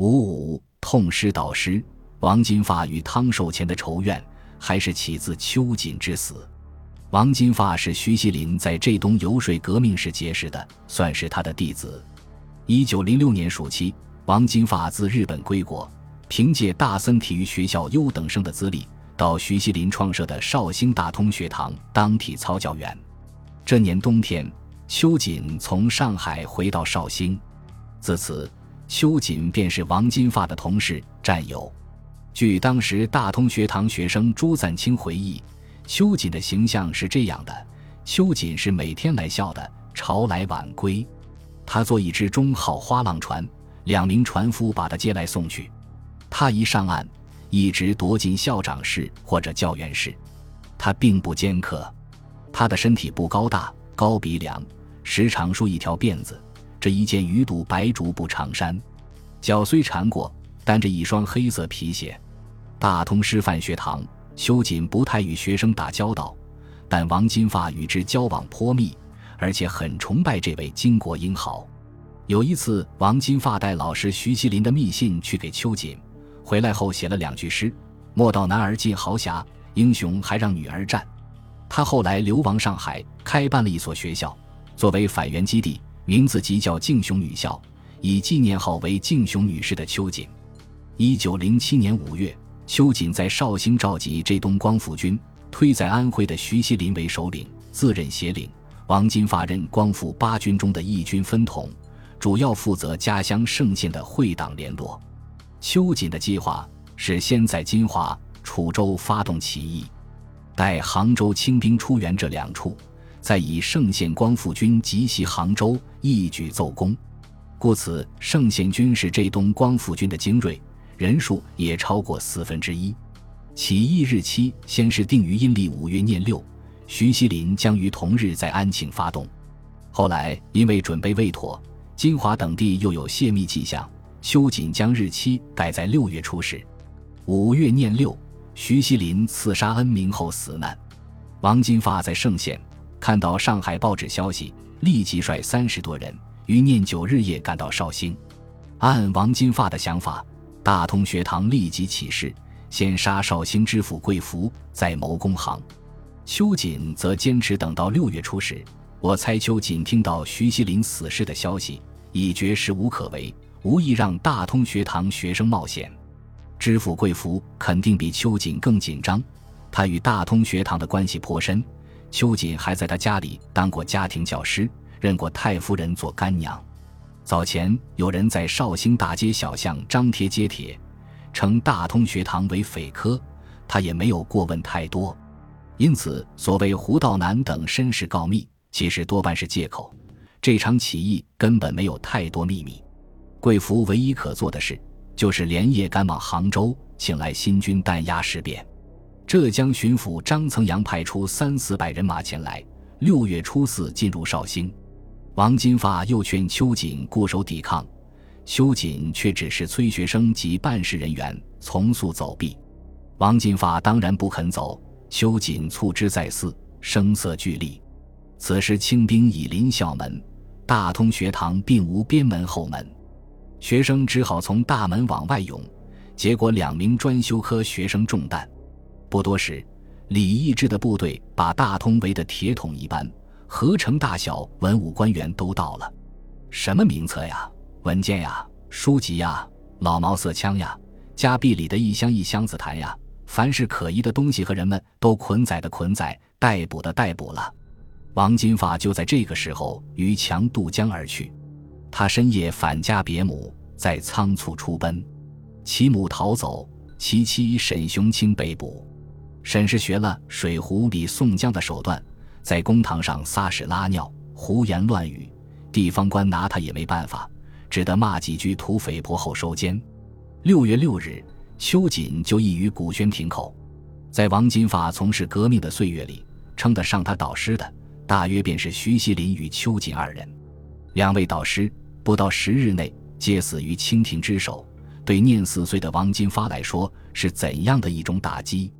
五五痛失导师王金发与汤寿前的仇怨，还是起自秋瑾之死。王金发是徐锡麟在浙东游说革命时结识的，算是他的弟子。一九零六年暑期，王金发自日本归国，凭借大森体育学校优等生的资历，到徐锡麟创设的绍兴大通学堂当体操教员。这年冬天，秋瑾从上海回到绍兴，自此，秋瑾便是王金发的同事战友。据当时大通学堂学生朱赞清回忆。秋瑾的形象是这样的：秋瑾是每天来校的，朝来晚归。他坐一只中号花浪船，两名船夫把他接来送去。他一上岸，一直躲进校长室或者教员室。他并不尖刻，他的身体不高大，高鼻梁，时常梳一条辫子，这一件鱼肚白竹布长衫，脚虽缠过，单着一双黑色皮鞋。大通师范学堂。秋瑾不太与学生打交道，但王金发与之交往颇密，而且很崇拜这位巾帼英豪。有一次，王金发带老师徐锡麟的密信去给秋瑾，回来后写了两句诗：“莫道男儿尽豪侠，英雄还让女儿战。”他后来流亡上海，开办了一所学校，作为反元基地，名字即叫敬雄女校，以纪念号为敬雄女士的秋瑾。一九零七年五月。秋瑾在绍兴召集浙东光复军，推在安徽的徐锡麟为首领，自任协领。王金发任光复八军中的义军分统，主要负责家乡圣县的会党联络。秋瑾的计划是先在金华、楚州发动起义，待杭州清兵出援这两处，再以圣县光复军急袭杭州，一举奏功。故此，圣县军是浙东光复军的精锐。人数也超过四分之一。起义日期先是定于阴历五月廿六，徐锡麟将于同日在安庆发动。后来因为准备未妥，金华等地又有泄密迹象，秋瑾将日期改在六月初始。五月廿六，徐锡麟刺杀恩明后死难。王金发在圣县看到上海报纸消息，立即率三十多人于念九日夜赶到绍兴。按王金发的想法。大通学堂立即起事，先杀绍兴知府贵福，再谋攻杭。秋瑾则坚持等到六月初时。我猜秋瑾听到徐锡麟死事的消息，已觉时无可为，无意让大通学堂学生冒险。知府贵福肯定比秋瑾更紧张，他与大通学堂的关系颇深。秋瑾还在他家里当过家庭教师，认过太夫人做干娘。早前有人在绍兴大街小巷张贴揭帖，称大通学堂为匪科，他也没有过问太多，因此所谓胡道南等绅士告密，其实多半是借口。这场起义根本没有太多秘密。贵福唯一可做的事，就是连夜赶往杭州，请来新军弹压事变。浙江巡抚张曾阳派出三四百人马前来，六月初四进入绍兴。王金发又劝秋瑾固守抵抗，秋瑾却只是催学生及办事人员从速走避。王金发当然不肯走，秋瑾促之再四，声色俱厉。此时清兵已临校门，大通学堂并无边门后门，学生只好从大门往外涌。结果两名专修科学生中弹。不多时，李义之的部队把大通围得铁桶一般。合成大小文武官员都到了，什么名册呀、文件呀、书籍呀、老毛瑟枪呀、家壁里的一箱一箱子痰呀，凡是可疑的东西和人们都捆载的捆载，逮捕的逮捕了。王金发就在这个时候于墙渡江而去，他深夜返家别母，再仓促出奔，其母逃走，其妻沈雄清被捕。沈氏学了水壶里宋江的手段。在公堂上撒屎拉尿、胡言乱语，地方官拿他也没办法，只得骂几句土匪婆后收监。六月六日，秋瑾就义于古轩亭口。在王金发从事革命的岁月里，称得上他导师的，大约便是徐锡麟与秋瑾二人。两位导师不到十日内皆死于清廷之手，对念四岁的王金发来说，是怎样的一种打击？